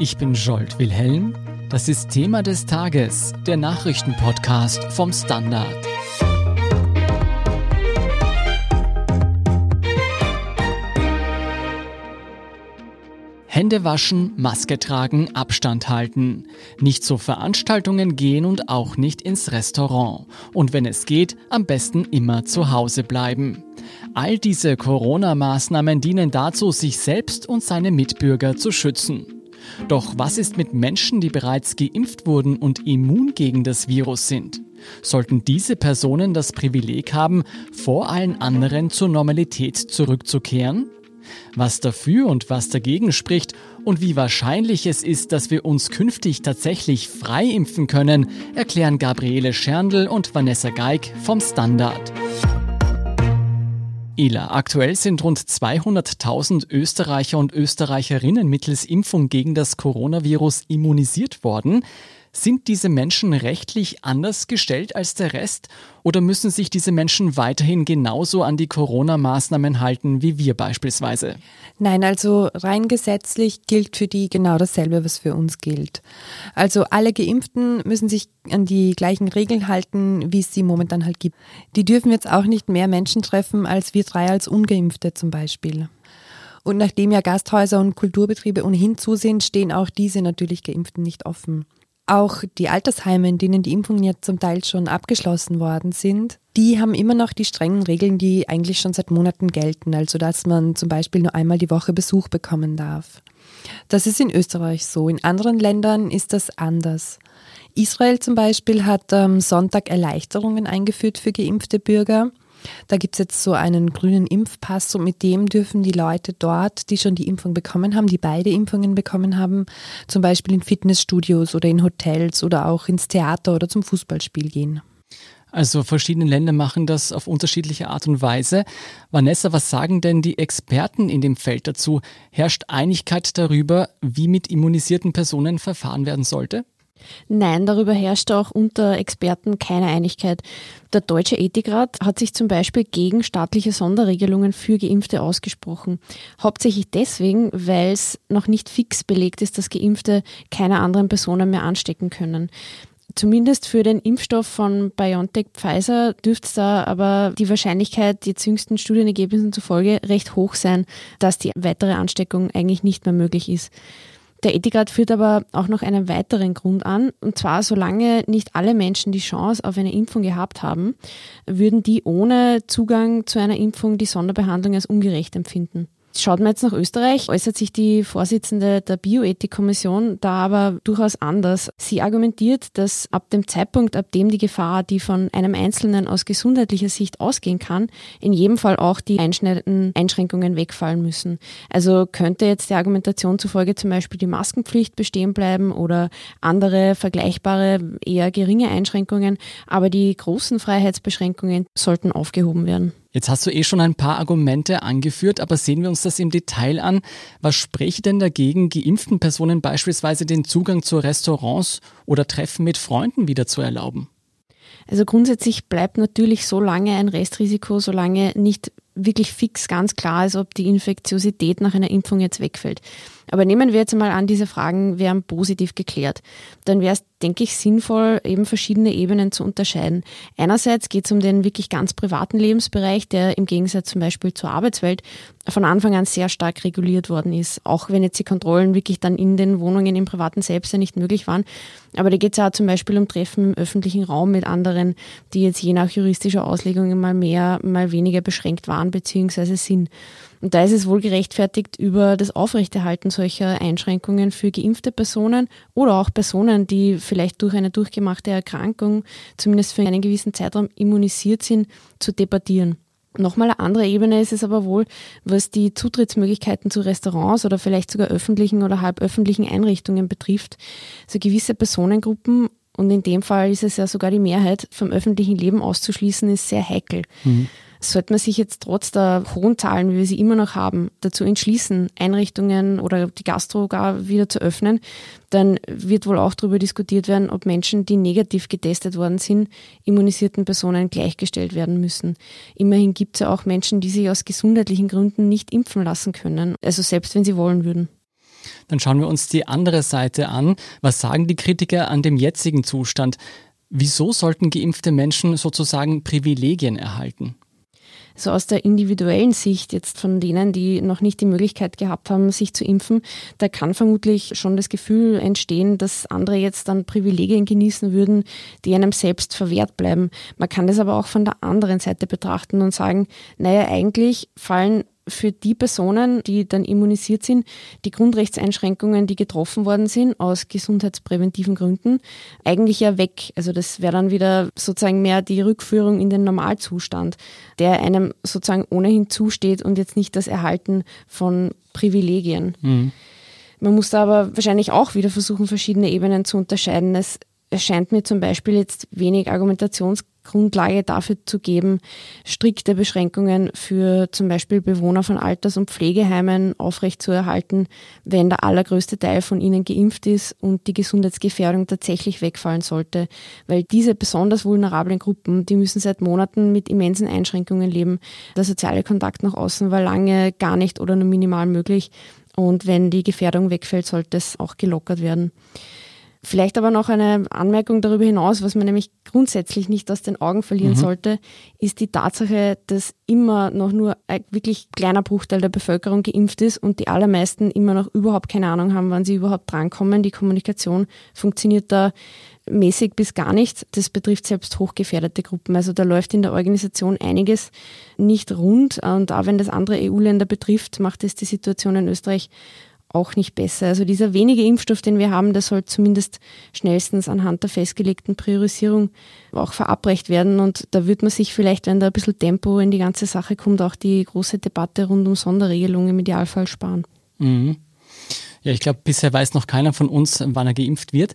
Ich bin Jolt Wilhelm. Das ist Thema des Tages, der Nachrichtenpodcast vom Standard. Hände waschen, Maske tragen, Abstand halten. Nicht zu Veranstaltungen gehen und auch nicht ins Restaurant. Und wenn es geht, am besten immer zu Hause bleiben. All diese Corona-Maßnahmen dienen dazu, sich selbst und seine Mitbürger zu schützen. Doch was ist mit Menschen, die bereits geimpft wurden und immun gegen das Virus sind? Sollten diese Personen das Privileg haben, vor allen anderen zur Normalität zurückzukehren? Was dafür und was dagegen spricht und wie wahrscheinlich es ist, dass wir uns künftig tatsächlich frei impfen können, erklären Gabriele Scherndl und Vanessa Geig vom Standard. Ela, aktuell sind rund 200.000 Österreicher und Österreicherinnen mittels Impfung gegen das Coronavirus immunisiert worden. Sind diese Menschen rechtlich anders gestellt als der Rest oder müssen sich diese Menschen weiterhin genauso an die Corona-Maßnahmen halten wie wir beispielsweise? Nein, also rein gesetzlich gilt für die genau dasselbe, was für uns gilt. Also alle Geimpften müssen sich an die gleichen Regeln halten, wie es sie momentan halt gibt. Die dürfen jetzt auch nicht mehr Menschen treffen als wir drei als Ungeimpfte zum Beispiel. Und nachdem ja Gasthäuser und Kulturbetriebe ohnehin zusehen, stehen auch diese natürlich Geimpften nicht offen. Auch die Altersheime, in denen die Impfungen jetzt zum Teil schon abgeschlossen worden sind, die haben immer noch die strengen Regeln, die eigentlich schon seit Monaten gelten. Also dass man zum Beispiel nur einmal die Woche Besuch bekommen darf. Das ist in Österreich so. In anderen Ländern ist das anders. Israel zum Beispiel hat am Sonntag Erleichterungen eingeführt für geimpfte Bürger. Da gibt es jetzt so einen grünen Impfpass und mit dem dürfen die Leute dort, die schon die Impfung bekommen haben, die beide Impfungen bekommen haben, zum Beispiel in Fitnessstudios oder in Hotels oder auch ins Theater oder zum Fußballspiel gehen. Also verschiedene Länder machen das auf unterschiedliche Art und Weise. Vanessa, was sagen denn die Experten in dem Feld dazu? Herrscht Einigkeit darüber, wie mit immunisierten Personen verfahren werden sollte? Nein, darüber herrscht auch unter Experten keine Einigkeit. Der Deutsche Ethikrat hat sich zum Beispiel gegen staatliche Sonderregelungen für Geimpfte ausgesprochen. Hauptsächlich deswegen, weil es noch nicht fix belegt ist, dass Geimpfte keine anderen Personen mehr anstecken können. Zumindest für den Impfstoff von BioNTech Pfizer dürfte da aber die Wahrscheinlichkeit, jetzt jüngsten Studienergebnissen zufolge, recht hoch sein, dass die weitere Ansteckung eigentlich nicht mehr möglich ist. Der Ethikrat führt aber auch noch einen weiteren Grund an, und zwar solange nicht alle Menschen die Chance auf eine Impfung gehabt haben, würden die ohne Zugang zu einer Impfung die Sonderbehandlung als ungerecht empfinden. Schaut man jetzt nach Österreich, äußert sich die Vorsitzende der Bioethikkommission da aber durchaus anders. Sie argumentiert, dass ab dem Zeitpunkt, ab dem die Gefahr, die von einem Einzelnen aus gesundheitlicher Sicht ausgehen kann, in jedem Fall auch die einschneidenden Einschränkungen wegfallen müssen. Also könnte jetzt der Argumentation zufolge zum Beispiel die Maskenpflicht bestehen bleiben oder andere vergleichbare, eher geringe Einschränkungen, aber die großen Freiheitsbeschränkungen sollten aufgehoben werden. Jetzt hast du eh schon ein paar Argumente angeführt, aber sehen wir uns das im Detail an. Was spricht denn dagegen, geimpften Personen beispielsweise den Zugang zu Restaurants oder Treffen mit Freunden wieder zu erlauben? Also grundsätzlich bleibt natürlich so lange ein Restrisiko, solange nicht wirklich fix ganz klar ist, ob die Infektiosität nach einer Impfung jetzt wegfällt. Aber nehmen wir jetzt mal an, diese Fragen wären positiv geklärt. Dann wäre es, denke ich, sinnvoll, eben verschiedene Ebenen zu unterscheiden. Einerseits geht es um den wirklich ganz privaten Lebensbereich, der im Gegensatz zum Beispiel zur Arbeitswelt von Anfang an sehr stark reguliert worden ist. Auch wenn jetzt die Kontrollen wirklich dann in den Wohnungen im privaten Selbst ja nicht möglich waren. Aber da geht es ja zum Beispiel um Treffen im öffentlichen Raum mit anderen, die jetzt je nach juristischer Auslegung mal mehr, mal weniger beschränkt waren bzw. sind. Und da ist es wohl gerechtfertigt, über das Aufrechterhalten solcher Einschränkungen für geimpfte Personen oder auch Personen, die vielleicht durch eine durchgemachte Erkrankung zumindest für einen gewissen Zeitraum immunisiert sind, zu debattieren. Nochmal eine andere Ebene ist es aber wohl, was die Zutrittsmöglichkeiten zu Restaurants oder vielleicht sogar öffentlichen oder halböffentlichen Einrichtungen betrifft. So gewisse Personengruppen, und in dem Fall ist es ja sogar die Mehrheit, vom öffentlichen Leben auszuschließen, ist sehr heikel. Mhm. Sollte man sich jetzt trotz der hohen Zahlen, wie wir sie immer noch haben, dazu entschließen, Einrichtungen oder die Gastro gar wieder zu öffnen, dann wird wohl auch darüber diskutiert werden, ob Menschen, die negativ getestet worden sind, immunisierten Personen gleichgestellt werden müssen. Immerhin gibt es ja auch Menschen, die sich aus gesundheitlichen Gründen nicht impfen lassen können, also selbst wenn sie wollen würden. Dann schauen wir uns die andere Seite an. Was sagen die Kritiker an dem jetzigen Zustand? Wieso sollten geimpfte Menschen sozusagen Privilegien erhalten? So aus der individuellen Sicht jetzt von denen, die noch nicht die Möglichkeit gehabt haben, sich zu impfen, da kann vermutlich schon das Gefühl entstehen, dass andere jetzt dann Privilegien genießen würden, die einem selbst verwehrt bleiben. Man kann das aber auch von der anderen Seite betrachten und sagen, naja, eigentlich fallen für die Personen, die dann immunisiert sind, die Grundrechtseinschränkungen, die getroffen worden sind aus gesundheitspräventiven Gründen, eigentlich ja weg. Also das wäre dann wieder sozusagen mehr die Rückführung in den Normalzustand, der einem sozusagen ohnehin zusteht und jetzt nicht das Erhalten von Privilegien. Mhm. Man muss da aber wahrscheinlich auch wieder versuchen, verschiedene Ebenen zu unterscheiden. Es erscheint mir zum Beispiel jetzt wenig Argumentations Grundlage dafür zu geben, strikte Beschränkungen für zum Beispiel Bewohner von Alters- und Pflegeheimen aufrechtzuerhalten, wenn der allergrößte Teil von ihnen geimpft ist und die Gesundheitsgefährdung tatsächlich wegfallen sollte. Weil diese besonders vulnerablen Gruppen, die müssen seit Monaten mit immensen Einschränkungen leben. Der soziale Kontakt nach außen war lange gar nicht oder nur minimal möglich. Und wenn die Gefährdung wegfällt, sollte es auch gelockert werden. Vielleicht aber noch eine Anmerkung darüber hinaus, was man nämlich grundsätzlich nicht aus den Augen verlieren mhm. sollte, ist die Tatsache, dass immer noch nur ein wirklich kleiner Bruchteil der Bevölkerung geimpft ist und die allermeisten immer noch überhaupt keine Ahnung haben, wann sie überhaupt drankommen. Die Kommunikation funktioniert da mäßig bis gar nicht. Das betrifft selbst hochgefährdete Gruppen. Also da läuft in der Organisation einiges nicht rund. Und auch wenn das andere EU-Länder betrifft, macht es die Situation in Österreich auch nicht besser. Also dieser wenige Impfstoff, den wir haben, der soll zumindest schnellstens anhand der festgelegten Priorisierung auch verabreicht werden. Und da wird man sich vielleicht, wenn da ein bisschen Tempo in die ganze Sache kommt, auch die große Debatte rund um Sonderregelungen im Idealfall sparen. Mhm. Ja, ich glaube, bisher weiß noch keiner von uns, wann er geimpft wird.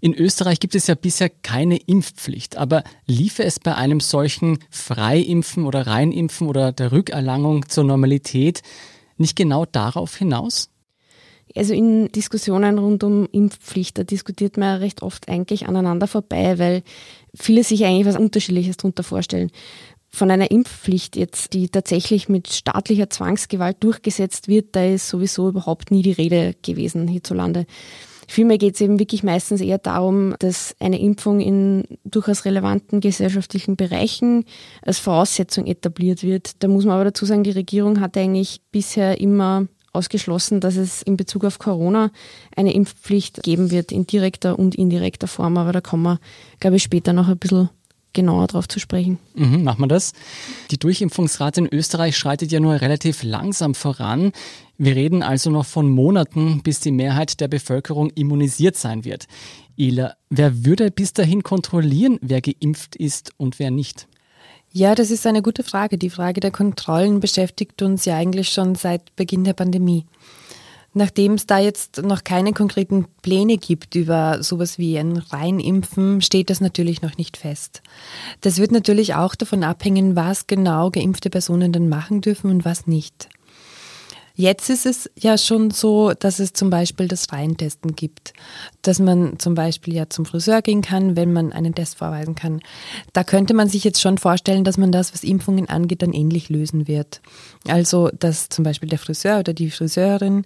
In Österreich gibt es ja bisher keine Impfpflicht, aber liefe es bei einem solchen Freiimpfen oder Reinimpfen oder der Rückerlangung zur Normalität nicht genau darauf hinaus? Also in Diskussionen rund um Impfpflicht, da diskutiert man recht oft eigentlich aneinander vorbei, weil viele sich eigentlich was Unterschiedliches darunter vorstellen. Von einer Impfpflicht jetzt, die tatsächlich mit staatlicher Zwangsgewalt durchgesetzt wird, da ist sowieso überhaupt nie die Rede gewesen hierzulande. Vielmehr geht es eben wirklich meistens eher darum, dass eine Impfung in durchaus relevanten gesellschaftlichen Bereichen als Voraussetzung etabliert wird. Da muss man aber dazu sagen, die Regierung hat eigentlich bisher immer ausgeschlossen, dass es in Bezug auf Corona eine Impfpflicht geben wird, in direkter und indirekter Form. Aber da kommen wir, glaube ich, später noch ein bisschen genauer drauf zu sprechen. Mhm, machen wir das. Die Durchimpfungsrate in Österreich schreitet ja nur relativ langsam voran. Wir reden also noch von Monaten, bis die Mehrheit der Bevölkerung immunisiert sein wird. Ela, wer würde bis dahin kontrollieren, wer geimpft ist und wer nicht? Ja, das ist eine gute Frage. Die Frage der Kontrollen beschäftigt uns ja eigentlich schon seit Beginn der Pandemie. Nachdem es da jetzt noch keine konkreten Pläne gibt über sowas wie ein Reinimpfen, steht das natürlich noch nicht fest. Das wird natürlich auch davon abhängen, was genau geimpfte Personen dann machen dürfen und was nicht. Jetzt ist es ja schon so, dass es zum Beispiel das Reihentesten gibt, dass man zum Beispiel ja zum Friseur gehen kann, wenn man einen Test vorweisen kann. Da könnte man sich jetzt schon vorstellen, dass man das, was Impfungen angeht, dann ähnlich lösen wird. Also, dass zum Beispiel der Friseur oder die Friseurin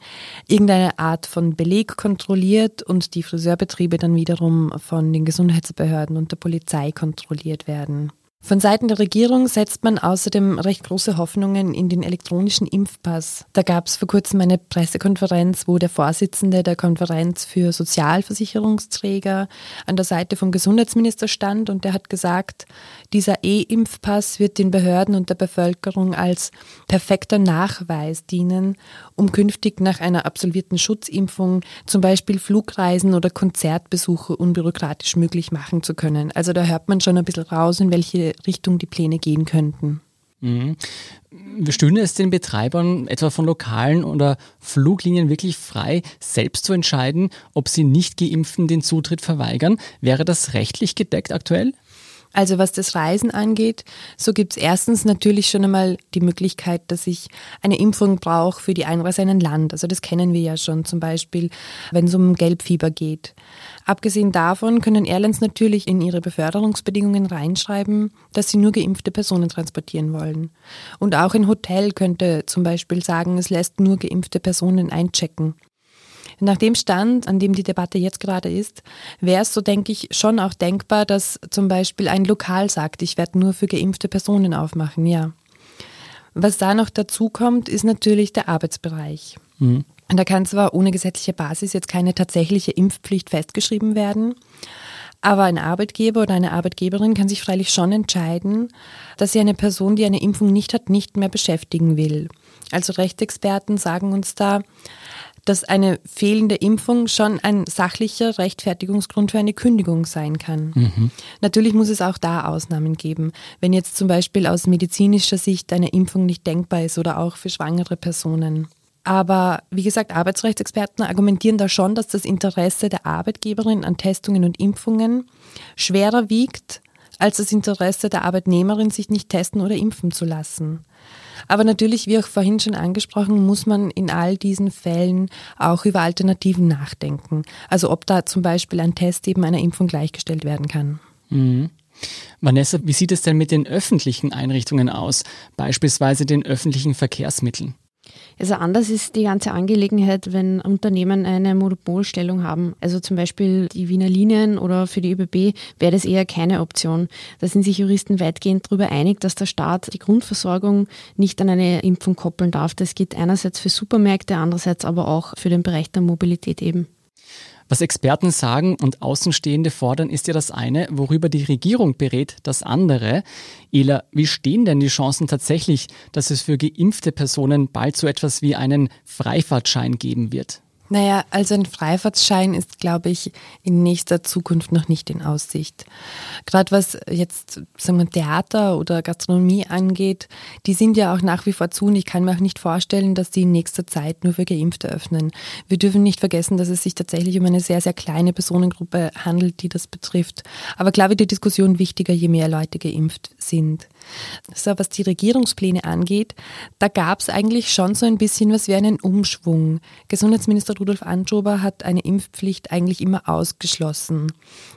irgendeine Art von Beleg kontrolliert und die Friseurbetriebe dann wiederum von den Gesundheitsbehörden und der Polizei kontrolliert werden. Von Seiten der Regierung setzt man außerdem recht große Hoffnungen in den elektronischen Impfpass. Da gab es vor kurzem eine Pressekonferenz, wo der Vorsitzende der Konferenz für Sozialversicherungsträger an der Seite vom Gesundheitsminister stand und der hat gesagt, dieser E-Impfpass wird den Behörden und der Bevölkerung als perfekter Nachweis dienen, um künftig nach einer absolvierten Schutzimpfung zum Beispiel Flugreisen oder Konzertbesuche unbürokratisch möglich machen zu können. Also da hört man schon ein bisschen raus, in welche Richtung die Pläne gehen könnten. Mhm. Stünde es den Betreibern etwa von Lokalen oder Fluglinien wirklich frei, selbst zu entscheiden, ob sie nicht geimpften den Zutritt verweigern? Wäre das rechtlich gedeckt aktuell? Also was das Reisen angeht, so gibt es erstens natürlich schon einmal die Möglichkeit, dass ich eine Impfung brauche für die Einreise in ein Land. Also das kennen wir ja schon zum Beispiel, wenn es um Gelbfieber geht. Abgesehen davon können Airlines natürlich in ihre Beförderungsbedingungen reinschreiben, dass sie nur geimpfte Personen transportieren wollen. Und auch ein Hotel könnte zum Beispiel sagen, es lässt nur geimpfte Personen einchecken. Nach dem Stand, an dem die Debatte jetzt gerade ist, wäre es so, denke ich, schon auch denkbar, dass zum Beispiel ein Lokal sagt, ich werde nur für geimpfte Personen aufmachen, ja. Was da noch dazu kommt, ist natürlich der Arbeitsbereich. Mhm. Da kann zwar ohne gesetzliche Basis jetzt keine tatsächliche Impfpflicht festgeschrieben werden, aber ein Arbeitgeber oder eine Arbeitgeberin kann sich freilich schon entscheiden, dass sie eine Person, die eine Impfung nicht hat, nicht mehr beschäftigen will. Also Rechtsexperten sagen uns da, dass eine fehlende Impfung schon ein sachlicher Rechtfertigungsgrund für eine Kündigung sein kann. Mhm. Natürlich muss es auch da Ausnahmen geben, wenn jetzt zum Beispiel aus medizinischer Sicht eine Impfung nicht denkbar ist oder auch für schwangere Personen. Aber wie gesagt, Arbeitsrechtsexperten argumentieren da schon, dass das Interesse der Arbeitgeberin an Testungen und Impfungen schwerer wiegt als das Interesse der Arbeitnehmerin, sich nicht testen oder impfen zu lassen. Aber natürlich, wie auch vorhin schon angesprochen, muss man in all diesen Fällen auch über Alternativen nachdenken. Also ob da zum Beispiel ein Test eben einer Impfung gleichgestellt werden kann. Mhm. Vanessa, wie sieht es denn mit den öffentlichen Einrichtungen aus, beispielsweise den öffentlichen Verkehrsmitteln? Also anders ist die ganze Angelegenheit, wenn Unternehmen eine Monopolstellung haben. Also zum Beispiel die Wiener Linien oder für die ÖBB wäre das eher keine Option. Da sind sich Juristen weitgehend darüber einig, dass der Staat die Grundversorgung nicht an eine Impfung koppeln darf. Das geht einerseits für Supermärkte, andererseits aber auch für den Bereich der Mobilität eben. Was Experten sagen und Außenstehende fordern, ist ja das eine, worüber die Regierung berät, das andere. Ela, wie stehen denn die Chancen tatsächlich, dass es für geimpfte Personen bald so etwas wie einen Freifahrtschein geben wird? Naja, also ein Freifahrtsschein ist, glaube ich, in nächster Zukunft noch nicht in Aussicht. Gerade was jetzt sagen wir, Theater oder Gastronomie angeht, die sind ja auch nach wie vor zu und ich kann mir auch nicht vorstellen, dass die in nächster Zeit nur für Geimpfte öffnen. Wir dürfen nicht vergessen, dass es sich tatsächlich um eine sehr, sehr kleine Personengruppe handelt, die das betrifft. Aber klar wird die Diskussion wichtiger, je mehr Leute geimpft sind. So, was die Regierungspläne angeht, da gab es eigentlich schon so ein bisschen was wie einen Umschwung. Gesundheitsminister Rudolf Anschober hat eine Impfpflicht eigentlich immer ausgeschlossen.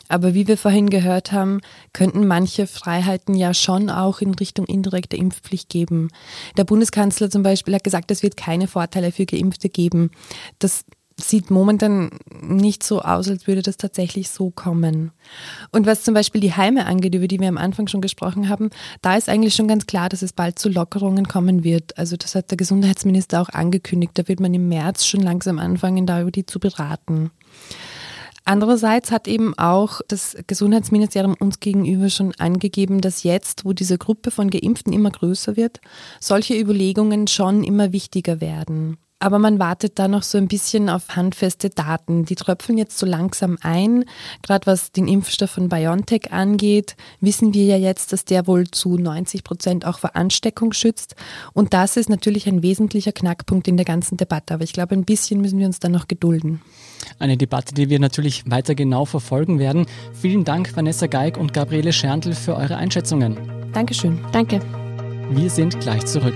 Aber wie wir vorhin gehört haben, könnten manche Freiheiten ja schon auch in Richtung indirekter Impfpflicht geben. Der Bundeskanzler zum Beispiel hat gesagt, es wird keine Vorteile für Geimpfte geben. Das sieht momentan nicht so aus, als würde das tatsächlich so kommen. Und was zum Beispiel die Heime angeht, über die wir am Anfang schon gesprochen haben, da ist eigentlich schon ganz klar, dass es bald zu Lockerungen kommen wird. Also das hat der Gesundheitsminister auch angekündigt. Da wird man im März schon langsam anfangen, da über die zu beraten. Andererseits hat eben auch das Gesundheitsministerium uns gegenüber schon angegeben, dass jetzt, wo diese Gruppe von Geimpften immer größer wird, solche Überlegungen schon immer wichtiger werden. Aber man wartet da noch so ein bisschen auf handfeste Daten. Die tröpfeln jetzt so langsam ein. Gerade was den Impfstoff von BioNTech angeht, wissen wir ja jetzt, dass der wohl zu 90 Prozent auch vor Ansteckung schützt. Und das ist natürlich ein wesentlicher Knackpunkt in der ganzen Debatte. Aber ich glaube, ein bisschen müssen wir uns da noch gedulden. Eine Debatte, die wir natürlich weiter genau verfolgen werden. Vielen Dank, Vanessa Geig und Gabriele Scherntl, für eure Einschätzungen. Dankeschön. Danke. Wir sind gleich zurück.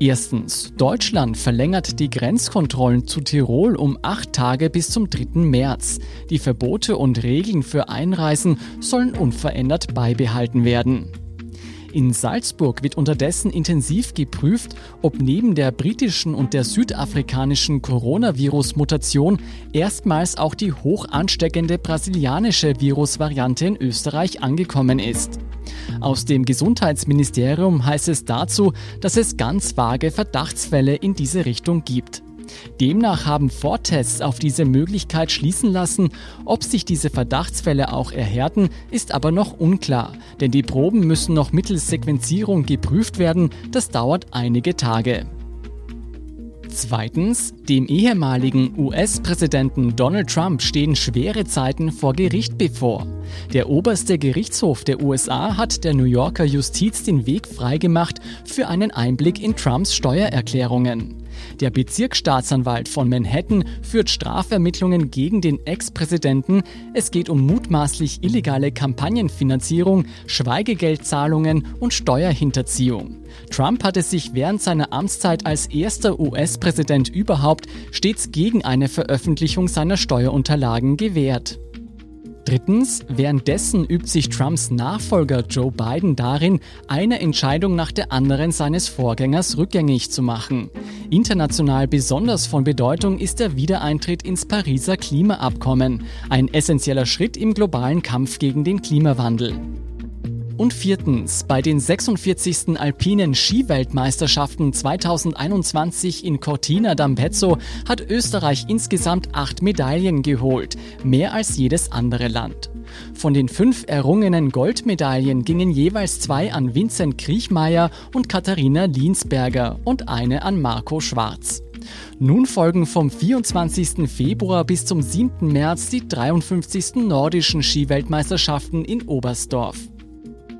Erstens, Deutschland verlängert die Grenzkontrollen zu Tirol um acht Tage bis zum 3. März. Die Verbote und Regeln für Einreisen sollen unverändert beibehalten werden. In Salzburg wird unterdessen intensiv geprüft, ob neben der britischen und der südafrikanischen Coronavirus-Mutation erstmals auch die hoch ansteckende brasilianische Virusvariante in Österreich angekommen ist. Aus dem Gesundheitsministerium heißt es dazu, dass es ganz vage Verdachtsfälle in diese Richtung gibt. Demnach haben Vortests auf diese Möglichkeit schließen lassen. Ob sich diese Verdachtsfälle auch erhärten, ist aber noch unklar, denn die Proben müssen noch mittels Sequenzierung geprüft werden. Das dauert einige Tage. Zweitens, dem ehemaligen US-Präsidenten Donald Trump stehen schwere Zeiten vor Gericht bevor. Der oberste Gerichtshof der USA hat der New Yorker Justiz den Weg freigemacht für einen Einblick in Trumps Steuererklärungen. Der Bezirksstaatsanwalt von Manhattan führt Strafermittlungen gegen den Ex-Präsidenten. Es geht um mutmaßlich illegale Kampagnenfinanzierung, Schweigegeldzahlungen und Steuerhinterziehung. Trump hatte sich während seiner Amtszeit als erster US-Präsident überhaupt stets gegen eine Veröffentlichung seiner Steuerunterlagen gewehrt. Drittens, währenddessen übt sich Trumps Nachfolger Joe Biden darin, eine Entscheidung nach der anderen seines Vorgängers rückgängig zu machen. International besonders von Bedeutung ist der Wiedereintritt ins Pariser Klimaabkommen, ein essentieller Schritt im globalen Kampf gegen den Klimawandel. Und viertens, bei den 46. alpinen Skiweltmeisterschaften 2021 in Cortina d'Ampezzo hat Österreich insgesamt acht Medaillen geholt, mehr als jedes andere Land. Von den fünf errungenen Goldmedaillen gingen jeweils zwei an Vincent Kriechmeier und Katharina Liensberger und eine an Marco Schwarz. Nun folgen vom 24. Februar bis zum 7. März die 53. nordischen Skiweltmeisterschaften in Oberstdorf.